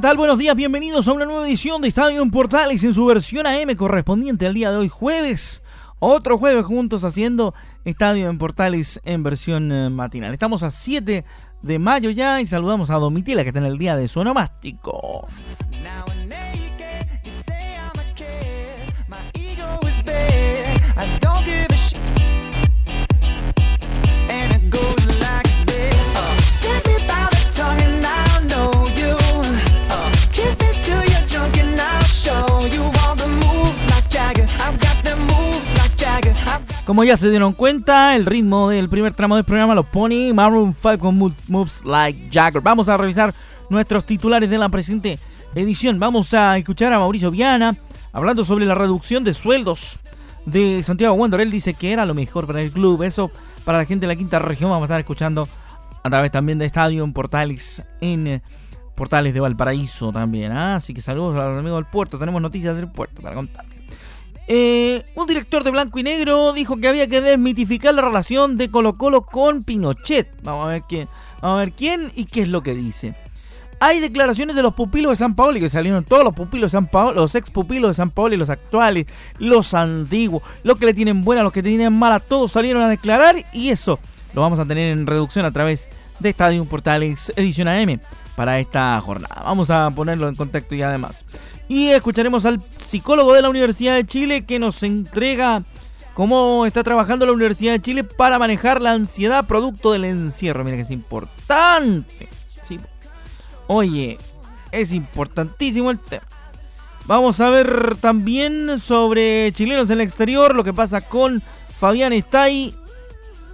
¿Qué tal? Buenos días, bienvenidos a una nueva edición de Estadio en Portales en su versión AM correspondiente al día de hoy, jueves. Otro jueves juntos haciendo Estadio en Portales en versión eh, matinal. Estamos a 7 de mayo ya y saludamos a Domitila que está en el día de su onomástico. Como ya se dieron cuenta, el ritmo del primer tramo del programa lo pone Maroon 5 con Moves Like Jagger. Vamos a revisar nuestros titulares de la presente edición. Vamos a escuchar a Mauricio Viana hablando sobre la reducción de sueldos de Santiago Wander. Él dice que era lo mejor para el club. Eso para la gente de la quinta región. Vamos a estar escuchando a través también de Estadio en Portales en eh, Portales de Valparaíso también. ¿ah? Así que saludos a los amigos del puerto. Tenemos noticias del puerto para contar. Eh, un director de blanco y negro dijo que había que desmitificar la relación de Colo Colo con Pinochet. Vamos a ver quién, vamos a ver quién y qué es lo que dice. Hay declaraciones de los pupilos de San Paolo que salieron todos los pupilos de San Paolo, los ex pupilos de San Paolo y los actuales, los antiguos, los que le tienen buena, los que tienen mala, todos salieron a declarar y eso lo vamos a tener en reducción a través de Estadio Portales Edición AM para esta jornada. Vamos a ponerlo en contacto y además. Y escucharemos al psicólogo de la Universidad de Chile que nos entrega cómo está trabajando la Universidad de Chile para manejar la ansiedad producto del encierro. Mira que es importante. Sí. Oye, es importantísimo el tema. Vamos a ver también sobre chilenos en el exterior, lo que pasa con Fabián Estay,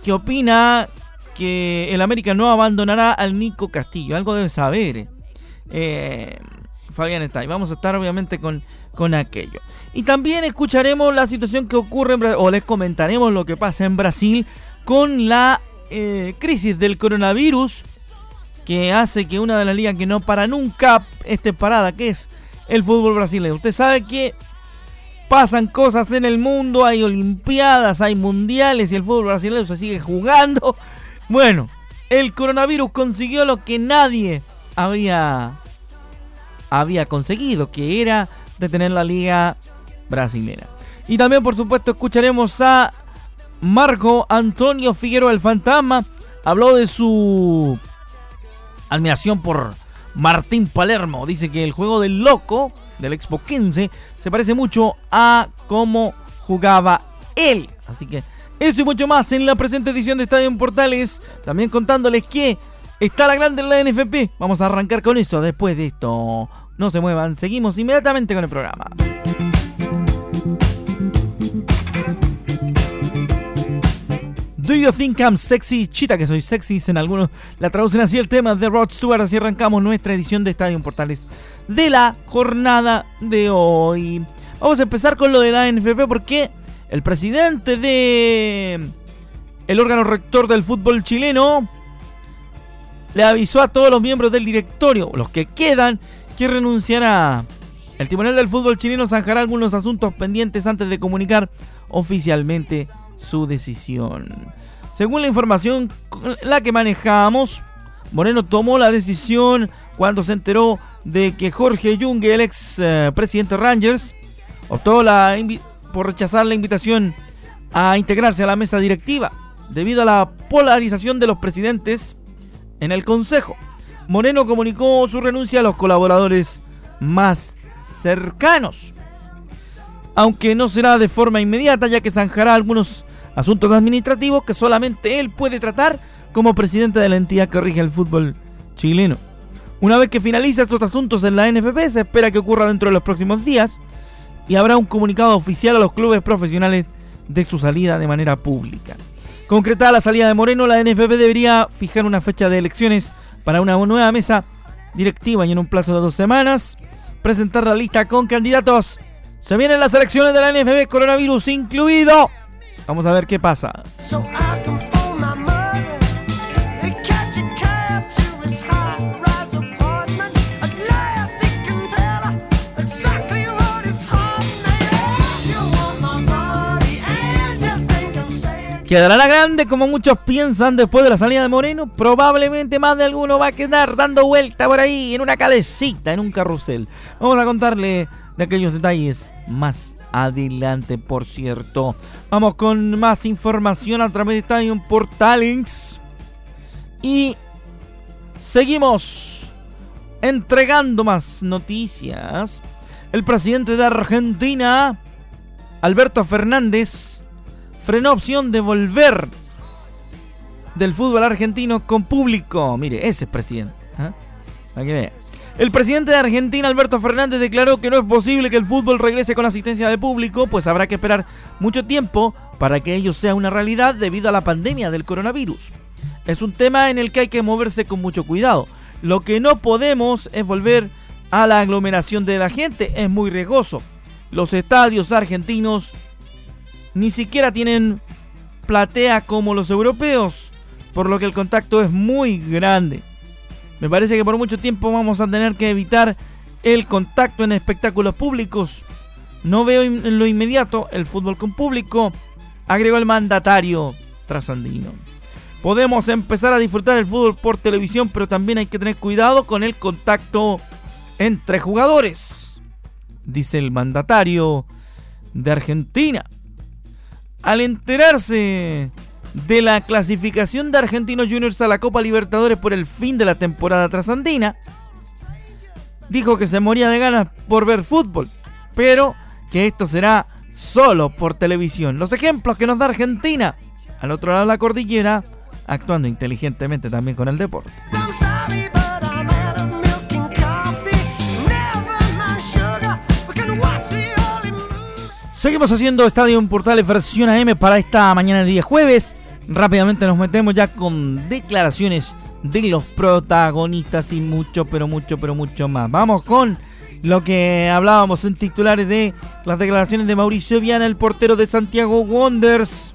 que opina que el América no abandonará al Nico Castillo. Algo debe saber. Eh, Fabián está ahí. Vamos a estar obviamente con, con aquello. Y también escucharemos la situación que ocurre en Brasil, o les comentaremos lo que pasa en Brasil con la eh, crisis del coronavirus que hace que una de las ligas que no para nunca esté parada, que es el fútbol brasileño. Usted sabe que pasan cosas en el mundo, hay olimpiadas, hay mundiales y el fútbol brasileño se sigue jugando. Bueno, el coronavirus consiguió lo que nadie había había conseguido, que era detener la liga brasilera. Y también, por supuesto, escucharemos a Marco Antonio Figueroa, el fantasma. Habló de su admiración por Martín Palermo. Dice que el juego del loco del Expo 15 se parece mucho a cómo jugaba él. Así que eso y mucho más en la presente edición de Estadio en Portales. También contándoles que Está la grande en la NFP. Vamos a arrancar con eso después de esto. No se muevan, seguimos inmediatamente con el programa. Do you think I'm sexy? Chita, que soy sexy, en algunos la traducen así el tema de Rod Stewart. Así arrancamos nuestra edición de Estadio Portales de la jornada de hoy. Vamos a empezar con lo de la NFP porque el presidente de el órgano rector del fútbol chileno le avisó a todos los miembros del directorio, los que quedan, que renunciará. El Tribunal del Fútbol chileno zanjará algunos asuntos pendientes antes de comunicar oficialmente su decisión. Según la información la que manejamos, Moreno tomó la decisión cuando se enteró de que Jorge Junge, el ex eh, presidente Rangers, optó por rechazar la invitación a integrarse a la mesa directiva debido a la polarización de los presidentes en el Consejo. Moreno comunicó su renuncia a los colaboradores más cercanos. Aunque no será de forma inmediata, ya que zanjará algunos asuntos administrativos que solamente él puede tratar como presidente de la entidad que rige el fútbol chileno. Una vez que finalice estos asuntos en la NFP, se espera que ocurra dentro de los próximos días y habrá un comunicado oficial a los clubes profesionales de su salida de manera pública. Concretada la salida de Moreno, la NFP debería fijar una fecha de elecciones para una nueva mesa directiva y en un plazo de dos semanas presentar la lista con candidatos. Se vienen las elecciones de la NFB, coronavirus incluido. Vamos a ver qué pasa. ¿Quedará la grande como muchos piensan después de la salida de Moreno? Probablemente más de alguno va a quedar dando vuelta por ahí en una calecita, en un carrusel. Vamos a contarle de aquellos detalles más adelante, por cierto. Vamos con más información a través de Stadium Portalings. Y seguimos entregando más noticias. El presidente de Argentina, Alberto Fernández, frenó opción de volver del fútbol argentino con público. Mire, ese es presidente. ¿eh? El presidente de Argentina, Alberto Fernández, declaró que no es posible que el fútbol regrese con asistencia de público, pues habrá que esperar mucho tiempo para que ello sea una realidad debido a la pandemia del coronavirus. Es un tema en el que hay que moverse con mucho cuidado. Lo que no podemos es volver a la aglomeración de la gente, es muy riesgoso. Los estadios argentinos ni siquiera tienen platea como los europeos, por lo que el contacto es muy grande. Me parece que por mucho tiempo vamos a tener que evitar el contacto en espectáculos públicos. No veo en lo inmediato el fútbol con público, agregó el mandatario trasandino. Podemos empezar a disfrutar el fútbol por televisión, pero también hay que tener cuidado con el contacto entre jugadores, dice el mandatario de Argentina al enterarse de la clasificación de Argentinos Juniors a la Copa Libertadores por el fin de la temporada trasandina, dijo que se moría de ganas por ver fútbol, pero que esto será solo por televisión. Los ejemplos que nos da Argentina al otro lado de la cordillera, actuando inteligentemente también con el deporte. Seguimos haciendo Estadio Portales versión AM para esta mañana de día jueves. Rápidamente nos metemos ya con declaraciones de los protagonistas y mucho, pero mucho, pero mucho más. Vamos con lo que hablábamos en titulares de las declaraciones de Mauricio Viana, el portero de Santiago Wonders,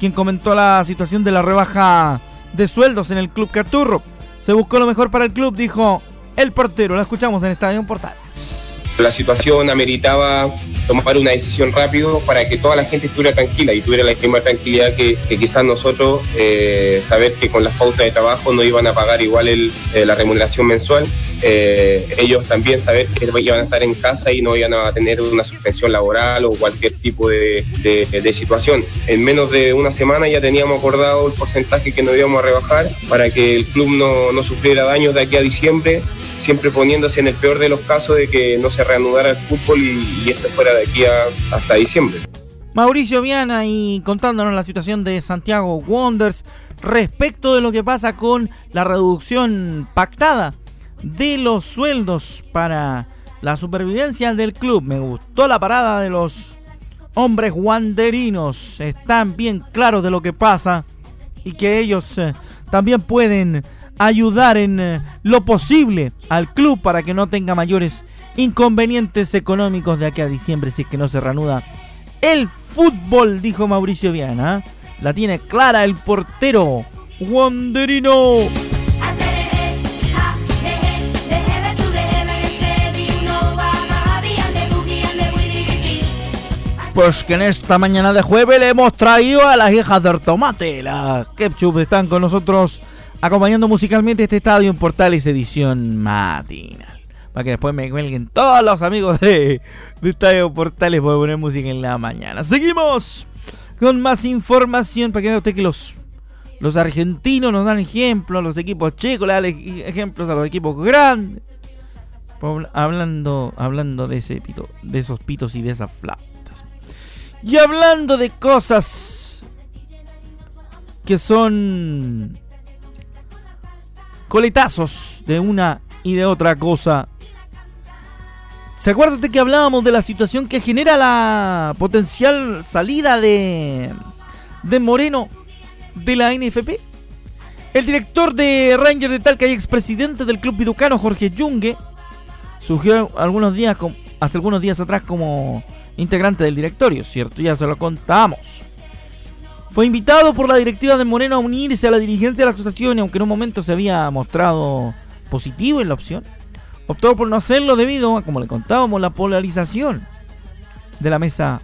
quien comentó la situación de la rebaja de sueldos en el club Caturro. Se buscó lo mejor para el club, dijo el portero. Lo escuchamos en Estadio Portales. La situación ameritaba tomar una decisión rápido para que toda la gente estuviera tranquila y tuviera la misma tranquilidad que, quizás nosotros, eh, saber que con las pautas de trabajo no iban a pagar igual eh, la remuneración mensual. Eh, ellos también saber que iban a estar en casa y no iban a tener una suspensión laboral o cualquier tipo de, situación. En menos de una semana ya teníamos acordado el porcentaje que nos íbamos a rebajar para que el club no, no sufriera daños de aquí a diciembre, siempre poniéndose en el peor de los casos de que no se reanudara el fútbol y, y esto fuera de aquí hasta diciembre. Mauricio Viana y contándonos la situación de Santiago Wonders respecto de lo que pasa con la reducción pactada de los sueldos para la supervivencia del club. Me gustó la parada de los hombres wanderinos. Están bien claros de lo que pasa y que ellos eh, también pueden ayudar en eh, lo posible al club para que no tenga mayores inconvenientes económicos de aquí a diciembre si es que no se reanuda el fútbol, dijo Mauricio Viana. La tiene clara el portero Wanderino. Pues que en esta mañana de jueves le hemos traído a las hijas del tomate. Las Ketchup están con nosotros acompañando musicalmente este estadio en Portales edición matinal para que después me cuelguen todos los amigos de, de Estadio Portales por poner música en la mañana. Seguimos con más información para que vea usted que los, los argentinos nos dan ejemplos, los equipos chicos le dan ejemplos a los equipos grandes. Hablando, hablando de ese pito, de esos pitos y de esas flautas. Y hablando de cosas que son coletazos de una y de otra cosa ¿Se acuerdan que hablábamos de la situación que genera la potencial salida de de Moreno de la NFP. El director de Rangers de Talca y expresidente del club viducano, Jorge Junge, surgió algunos días, hace algunos días atrás como integrante del directorio, ¿cierto? Ya se lo contamos. Fue invitado por la directiva de Moreno a unirse a la dirigencia de la asociación y aunque en un momento se había mostrado positivo en la opción, optó por no hacerlo debido a, como le contábamos, la polarización de la mesa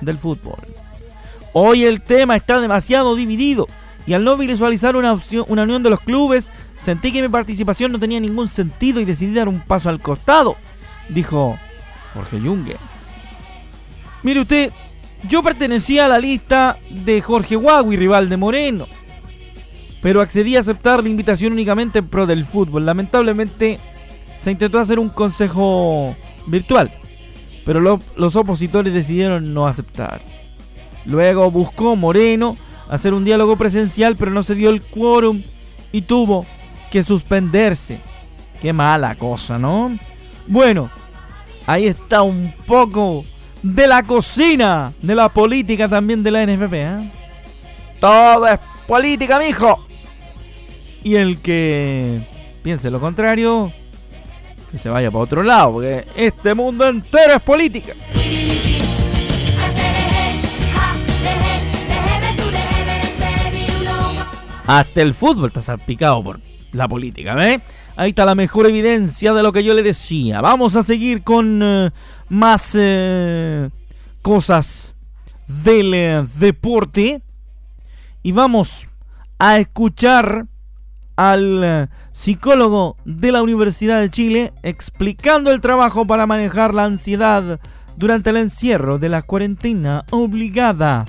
del fútbol. Hoy el tema está demasiado dividido y al no visualizar una, opción, una unión de los clubes, sentí que mi participación no tenía ningún sentido y decidí dar un paso al costado, dijo Jorge Junge. Mire usted, yo pertenecía a la lista de Jorge Huawei, rival de Moreno, pero accedí a aceptar la invitación únicamente en pro del fútbol. Lamentablemente se intentó hacer un consejo virtual, pero los opositores decidieron no aceptar. Luego buscó Moreno hacer un diálogo presencial, pero no se dio el quórum y tuvo que suspenderse. Qué mala cosa, ¿no? Bueno, ahí está un poco de la cocina, de la política también de la NFP. ¿eh? Todo es política, mijo. Y el que piense lo contrario, que se vaya para otro lado, porque este mundo entero es política. Hasta el fútbol está salpicado por la política, ¿ves? Ahí está la mejor evidencia de lo que yo le decía. Vamos a seguir con eh, más eh, cosas del eh, deporte. Y vamos a escuchar al psicólogo de la Universidad de Chile explicando el trabajo para manejar la ansiedad durante el encierro de la cuarentena obligada.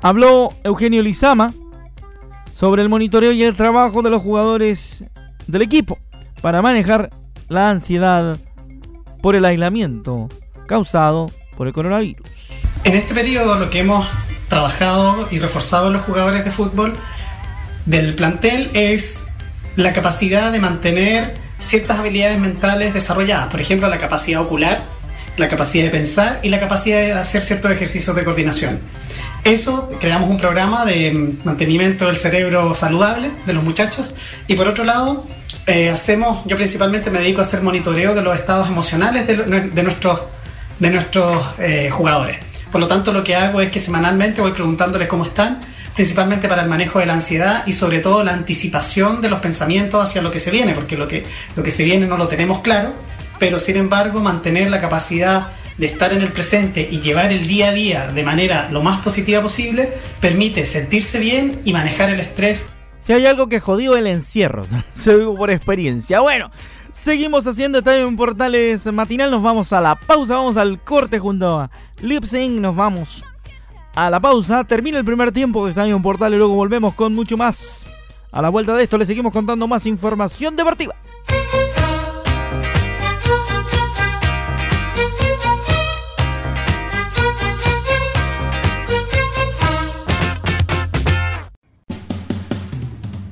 Habló Eugenio Lizama sobre el monitoreo y el trabajo de los jugadores del equipo para manejar la ansiedad por el aislamiento causado por el coronavirus. En este periodo lo que hemos trabajado y reforzado los jugadores de fútbol del plantel es la capacidad de mantener ciertas habilidades mentales desarrolladas, por ejemplo la capacidad ocular, la capacidad de pensar y la capacidad de hacer ciertos ejercicios de coordinación. Eso, creamos un programa de mantenimiento del cerebro saludable de los muchachos y por otro lado, eh, hacemos, yo principalmente me dedico a hacer monitoreo de los estados emocionales de, nuestros, de nuestros eh, jugadores. Por lo tanto, lo que hago es que semanalmente voy preguntándoles cómo están, principalmente para el manejo de la ansiedad y sobre todo la anticipación de los pensamientos hacia lo que se viene, porque lo que, lo que se viene no lo tenemos claro, pero sin embargo mantener la capacidad de estar en el presente y llevar el día a día de manera lo más positiva posible, permite sentirse bien y manejar el estrés. Si hay algo que jodió el encierro, se digo por experiencia. Bueno, seguimos haciendo Estadio en Portales Matinal, nos vamos a la pausa, vamos al corte junto a Lipsing, nos vamos a la pausa, termina el primer tiempo de Estadio en Portales luego volvemos con mucho más. A la vuelta de esto le seguimos contando más información deportiva.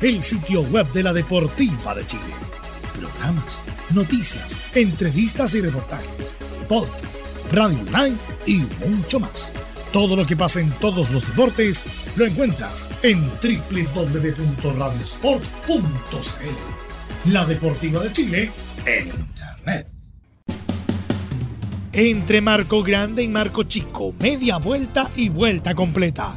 el sitio web de la Deportiva de Chile. Programas, noticias, entrevistas y reportajes, podcast, radio online y mucho más. Todo lo que pasa en todos los deportes lo encuentras en www.radiosport.cl. La Deportiva de Chile en Internet. Entre Marco Grande y Marco Chico, media vuelta y vuelta completa.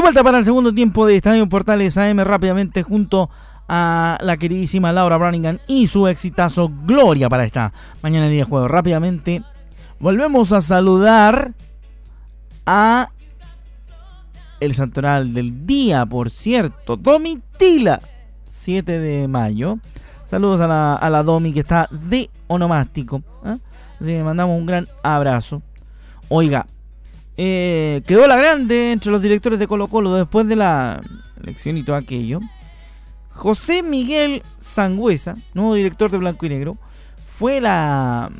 De vuelta para el segundo tiempo de Estadio Portales AM rápidamente junto a la queridísima Laura Browningham y su exitazo Gloria para esta mañana de día juego. Rápidamente volvemos a saludar a el santoral del día, por cierto, Domitila, 7 de mayo. Saludos a la, a la Domi que está de onomástico. ¿eh? Así que mandamos un gran abrazo. Oiga, eh, quedó la grande entre los directores de Colo Colo después de la elección y todo aquello. José Miguel Sangüesa, nuevo director de Blanco y Negro, fue la,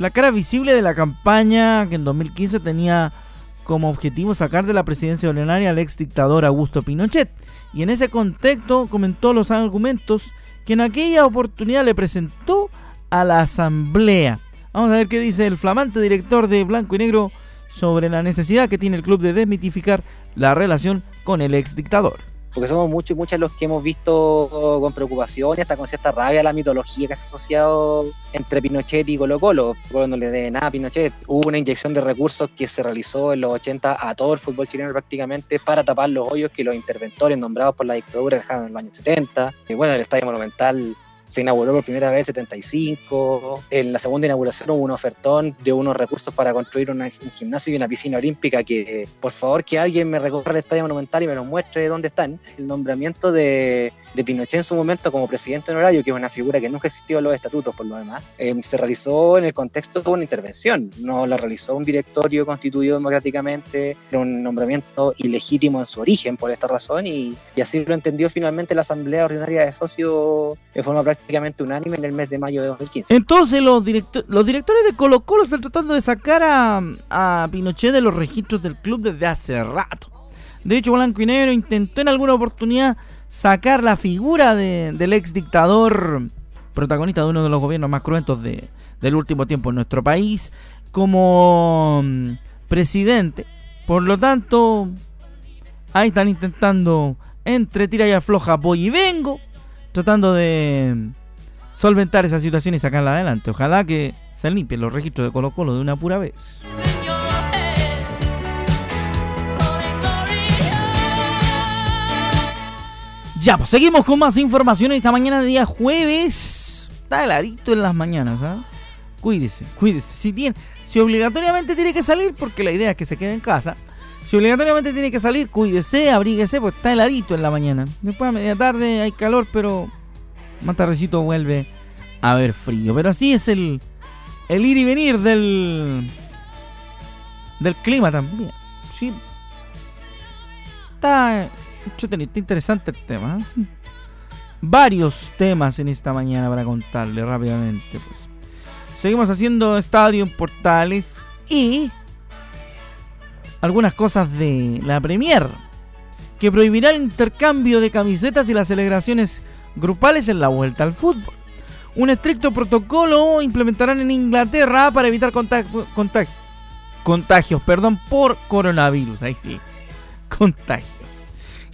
la cara visible de la campaña que en 2015 tenía como objetivo sacar de la presidencia ordinaria al ex dictador Augusto Pinochet. Y en ese contexto comentó los argumentos que en aquella oportunidad le presentó a la Asamblea. Vamos a ver qué dice el flamante director de Blanco y Negro sobre la necesidad que tiene el club de desmitificar la relación con el ex dictador. Porque somos muchos y muchas los que hemos visto con preocupación y hasta con cierta rabia la mitología que se ha asociado entre Pinochet y Colo Colo. Cuando le dé nada a Pinochet, hubo una inyección de recursos que se realizó en los 80 a todo el fútbol chileno prácticamente para tapar los hoyos que los interventores nombrados por la dictadura dejaron en los años 70. Y bueno, el Estadio Monumental se inauguró por primera vez en 75. En la segunda inauguración hubo un ofertón de unos recursos para construir un gimnasio y una piscina olímpica que, por favor, que alguien me recorra el estadio monumental y me lo muestre dónde están. El nombramiento de, de Pinochet en su momento como presidente honorario, que es una figura que nunca existió en los estatutos por lo demás, eh, se realizó en el contexto de una intervención. No la realizó un directorio constituido democráticamente, era un nombramiento ilegítimo en su origen por esta razón y, y así lo entendió finalmente la Asamblea Ordinaria de Socios de forma prácticamente unánime en el mes de mayo de 2015. Entonces los, directo los directores de Colo Colo están tratando de sacar a, a Pinochet de los registros del club desde hace rato. De hecho, Blanco y Negro intentó en alguna oportunidad sacar la figura de, del ex dictador, protagonista de uno de los gobiernos más cruentos de, del último tiempo en nuestro país, como mm, presidente. Por lo tanto, ahí están intentando entre tira y afloja, voy y vengo, tratando de solventar esa situación y sacarla adelante. Ojalá que se limpien los registros de Colo Colo de una pura vez. Ya, pues seguimos con más información esta mañana de día jueves. Está heladito en las mañanas, ¿ah? Cuídese, cuídese. Si, tiene, si obligatoriamente tiene que salir, porque la idea es que se quede en casa. Si obligatoriamente tiene que salir, cuídese, abríguese, pues está heladito en la mañana. Después a media tarde hay calor, pero Más tardecito vuelve a haber frío. Pero así es el, el ir y venir del, del clima también. Sí. Está, está interesante el tema. ¿eh? Varios temas en esta mañana para contarle rápidamente. Pues. Seguimos haciendo estadio en portales y algunas cosas de la Premier, que prohibirá el intercambio de camisetas y las celebraciones grupales en la vuelta al fútbol. Un estricto protocolo implementarán en Inglaterra para evitar contagios perdón, por coronavirus. Ahí sí, contagios.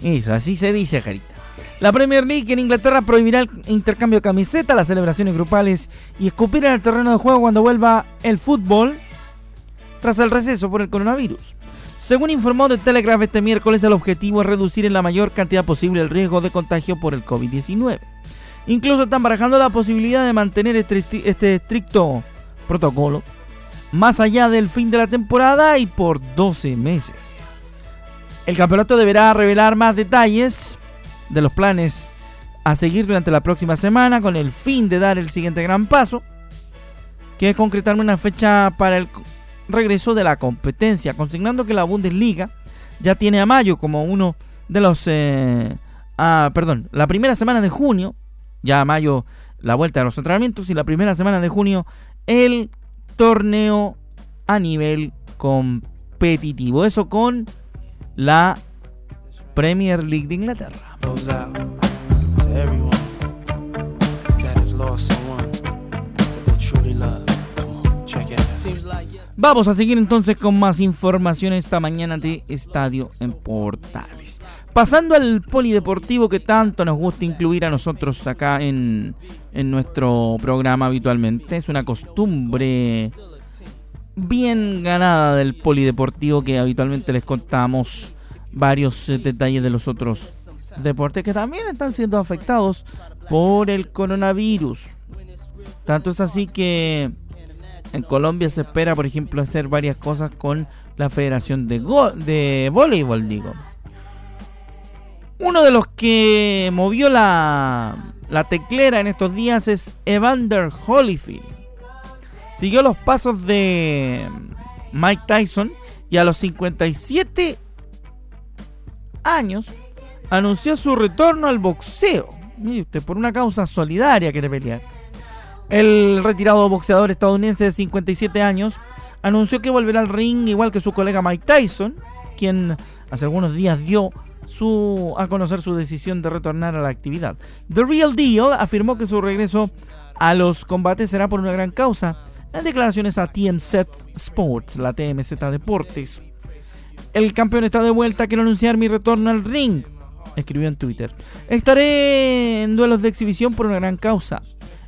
Eso, así se dice, Jarita. La Premier League en Inglaterra prohibirá el intercambio de camisetas, las celebraciones grupales y escupir en el terreno de juego cuando vuelva el fútbol tras el receso por el coronavirus. Según informó The Telegraph este miércoles, el objetivo es reducir en la mayor cantidad posible el riesgo de contagio por el COVID-19. Incluso están barajando la posibilidad de mantener este, este, estricto protocolo más allá del fin de la temporada y por 12 meses. El campeonato deberá revelar más detalles de los planes a seguir durante la próxima semana con el fin de dar el siguiente gran paso, que es concretar una fecha para el regreso de la competencia, consignando que la Bundesliga ya tiene a mayo como uno de los... Eh, ah, perdón, la primera semana de junio, ya a mayo la vuelta de los entrenamientos y la primera semana de junio el torneo a nivel competitivo. Eso con la Premier League de Inglaterra. Vamos a seguir entonces con más información esta mañana de Estadio en Portales. Pasando al polideportivo que tanto nos gusta incluir a nosotros acá en, en nuestro programa habitualmente. Es una costumbre bien ganada del polideportivo que habitualmente les contamos varios eh, detalles de los otros deportes que también están siendo afectados por el coronavirus. Tanto es así que en Colombia se espera, por ejemplo, hacer varias cosas con la Federación de, de Voleibol, digo. Uno de los que movió la, la teclera en estos días es Evander Holyfield. Siguió los pasos de Mike Tyson y a los 57 años anunció su retorno al boxeo. Mire usted, por una causa solidaria quiere pelear. El retirado boxeador estadounidense de 57 años anunció que volverá al ring igual que su colega Mike Tyson, quien hace algunos días dio su, a conocer su decisión de retornar a la actividad. The Real Deal afirmó que su regreso a los combates será por una gran causa. En declaraciones a TMZ Sports, la TMZ Deportes, el campeón está de vuelta, quiero anunciar mi retorno al ring, escribió en Twitter. Estaré en duelos de exhibición por una gran causa.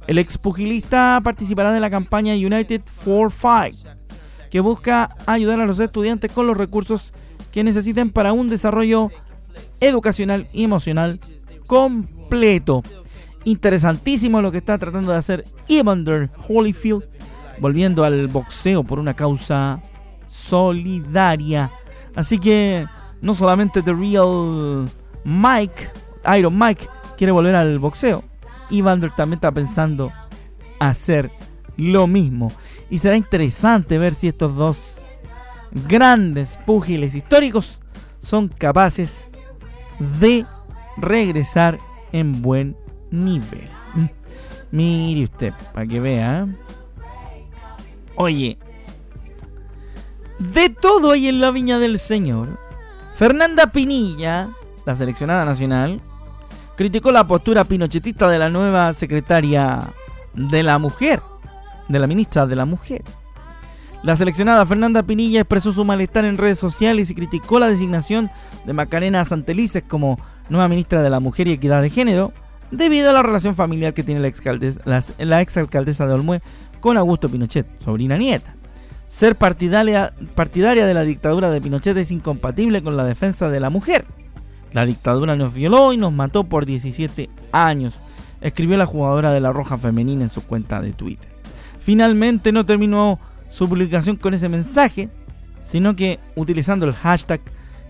El expugilista participará de la campaña United for Fight, que busca ayudar a los estudiantes con los recursos que necesiten para un desarrollo educacional y emocional completo. Interesantísimo lo que está tratando de hacer Evander Holyfield, volviendo al boxeo por una causa solidaria. Así que no solamente The Real Mike, Iron Mike, quiere volver al boxeo, Evander también está pensando hacer lo mismo. Y será interesante ver si estos dos grandes púgiles históricos son capaces de regresar en buen nivel. Mire usted, para que vea. ¿eh? Oye, de todo hay en la viña del Señor. Fernanda Pinilla, la seleccionada nacional, criticó la postura pinochetista de la nueva secretaria de la mujer, de la ministra de la mujer. La seleccionada Fernanda Pinilla expresó su malestar en redes sociales y criticó la designación de Macarena Santelices como nueva ministra de la Mujer y Equidad de Género, debido a la relación familiar que tiene la, exalcaldesa, la exalcaldesa de Olmué con Augusto Pinochet, sobrina nieta. Ser partidaria, de la dictadura de Pinochet es incompatible con la defensa de la mujer. La dictadura nos violó y nos mató por 17 años, escribió la jugadora de la Roja Femenina en su cuenta de Twitter. Finalmente no terminó su publicación con ese mensaje, sino que utilizando el hashtag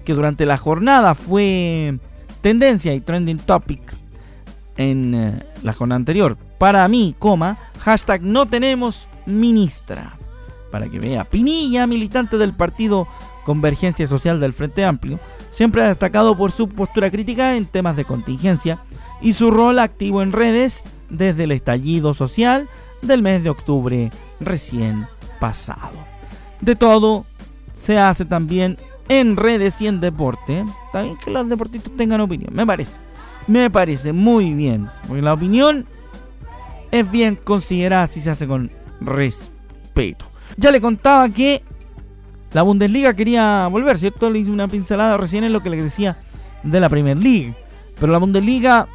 que durante la jornada fue tendencia y trending topic, en eh, la jornada anterior. Para mí, coma, hashtag no tenemos ministra. Para que vea, Pinilla, militante del partido Convergencia Social del Frente Amplio, siempre ha destacado por su postura crítica en temas de contingencia y su rol activo en redes desde el estallido social del mes de octubre recién pasado. De todo se hace también en redes y en deporte. También que los deportistas tengan opinión, me parece. Me parece muy bien. Porque la opinión es bien considerada si se hace con respeto. Ya le contaba que la Bundesliga quería volver, ¿cierto? Le hice una pincelada recién en lo que le decía de la Premier League. Pero la Bundesliga,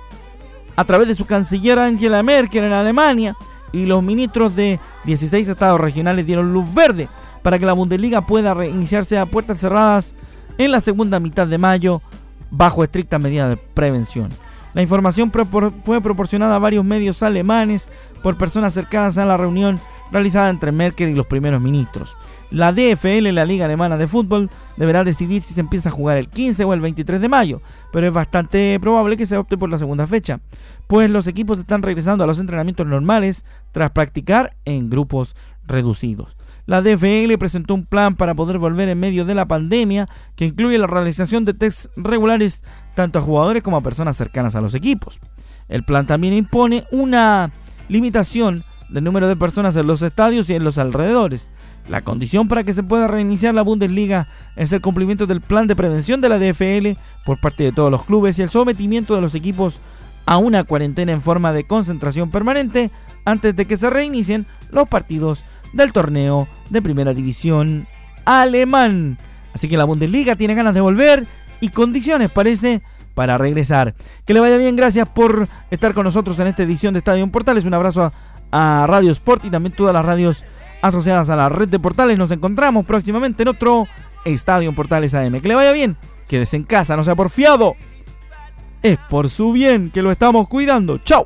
a través de su canciller Angela Merkel en Alemania y los ministros de 16 estados regionales dieron luz verde para que la Bundesliga pueda reiniciarse a puertas cerradas en la segunda mitad de mayo bajo estrictas medidas de prevención. La información fue proporcionada a varios medios alemanes por personas cercanas a la reunión realizada entre Merkel y los primeros ministros. La DFL, la Liga Alemana de Fútbol, deberá decidir si se empieza a jugar el 15 o el 23 de mayo, pero es bastante probable que se opte por la segunda fecha, pues los equipos están regresando a los entrenamientos normales tras practicar en grupos reducidos. La DFL presentó un plan para poder volver en medio de la pandemia que incluye la realización de tests regulares tanto a jugadores como a personas cercanas a los equipos. El plan también impone una limitación del número de personas en los estadios y en los alrededores. La condición para que se pueda reiniciar la Bundesliga es el cumplimiento del plan de prevención de la DFL por parte de todos los clubes y el sometimiento de los equipos a una cuarentena en forma de concentración permanente antes de que se reinicien los partidos del torneo de primera división alemán. Así que la Bundesliga tiene ganas de volver y condiciones parece para regresar. Que le vaya bien, gracias por estar con nosotros en esta edición de Estadio Portales. Un abrazo a, Radio Sport y también todas las radios asociadas a la red de portales. Nos encontramos próximamente en otro Estadio Portales AM. Que le vaya bien, quédese en casa, no sea porfiado. Es por su bien que lo estamos cuidando. ¡Chao!